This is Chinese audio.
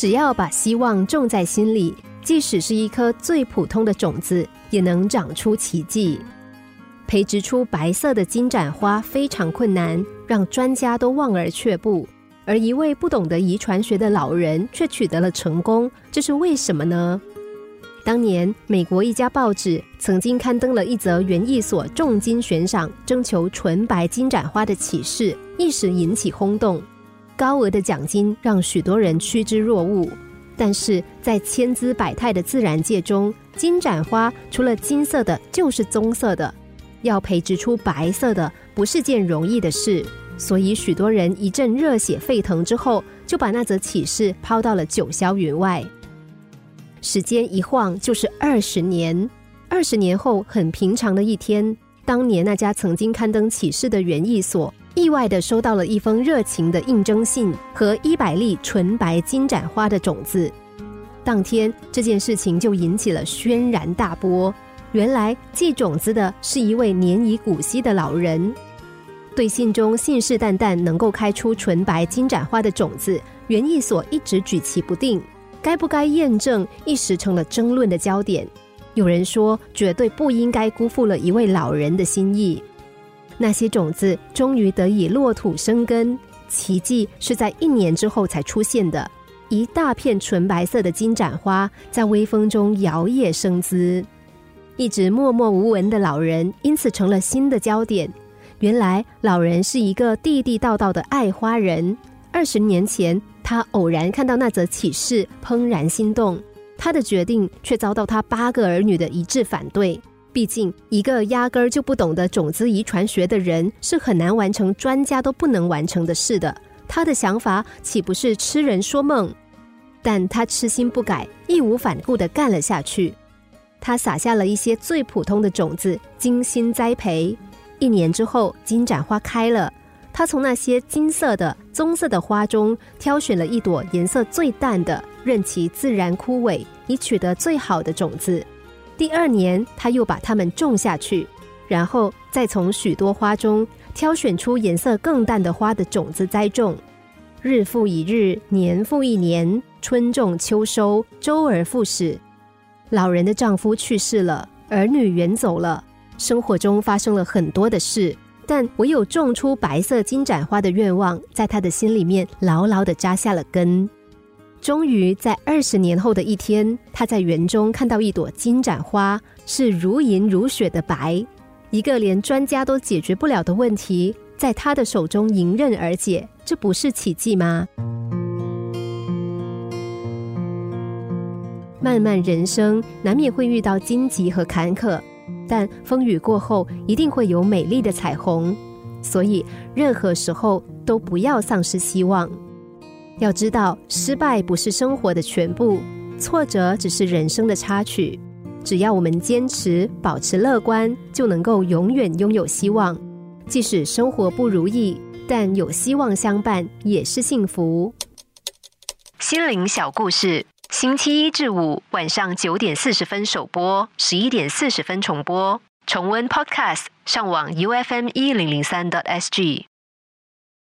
只要把希望种在心里，即使是一颗最普通的种子，也能长出奇迹。培植出白色的金盏花非常困难，让专家都望而却步。而一位不懂得遗传学的老人却取得了成功，这是为什么呢？当年，美国一家报纸曾经刊登了一则园艺所重金悬赏征求纯白金盏花的启事，一时引起轰动。高额的奖金让许多人趋之若鹜。但是在千姿百态的自然界中，金盏花除了金色的，就是棕色的。要培植出白色的，不是件容易的事。所以，许多人一阵热血沸腾之后，就把那则启事抛到了九霄云外。时间一晃就是二十年，二十年后很平常的一天，当年那家曾经刊登启事的园艺所，意外的收到了一封热情的应征信和一百粒纯白金盏花的种子。当天这件事情就引起了轩然大波。原来寄种子的是一位年已古稀的老人，对信中信誓旦旦能够开出纯白金盏花的种子，园艺所一直举棋不定。该不该验证，一时成了争论的焦点。有人说，绝对不应该辜负了一位老人的心意。那些种子终于得以落土生根，奇迹是在一年之后才出现的。一大片纯白色的金盏花在微风中摇曳生姿，一直默默无闻的老人因此成了新的焦点。原来，老人是一个地地道道的爱花人。二十年前。他偶然看到那则启事，怦然心动。他的决定却遭到他八个儿女的一致反对。毕竟，一个压根儿就不懂得种子遗传学的人，是很难完成专家都不能完成的事的。他的想法岂不是痴人说梦？但他痴心不改，义无反顾地干了下去。他撒下了一些最普通的种子，精心栽培。一年之后，金盏花开了。他从那些金色的、棕色的花中挑选了一朵颜色最淡的，任其自然枯萎，以取得最好的种子。第二年，他又把它们种下去，然后再从许多花中挑选出颜色更淡的花的种子栽种。日复一日，年复一年，春种秋收，周而复始。老人的丈夫去世了，儿女远走了，生活中发生了很多的事。但唯有种出白色金盏花的愿望，在他的心里面牢牢的扎下了根。终于在二十年后的一天，他在园中看到一朵金盏花，是如银如雪的白。一个连专家都解决不了的问题，在他的手中迎刃而解，这不是奇迹吗？漫漫人生，难免会遇到荆棘和坎坷。但风雨过后，一定会有美丽的彩虹。所以，任何时候都不要丧失希望。要知道，失败不是生活的全部，挫折只是人生的插曲。只要我们坚持，保持乐观，就能够永远拥有希望。即使生活不如意，但有希望相伴，也是幸福。心灵小故事。星期一至五晚上九点四十分首播，十一点四十分重播。重温 Podcast，上网 U F M 一零零三 t S G。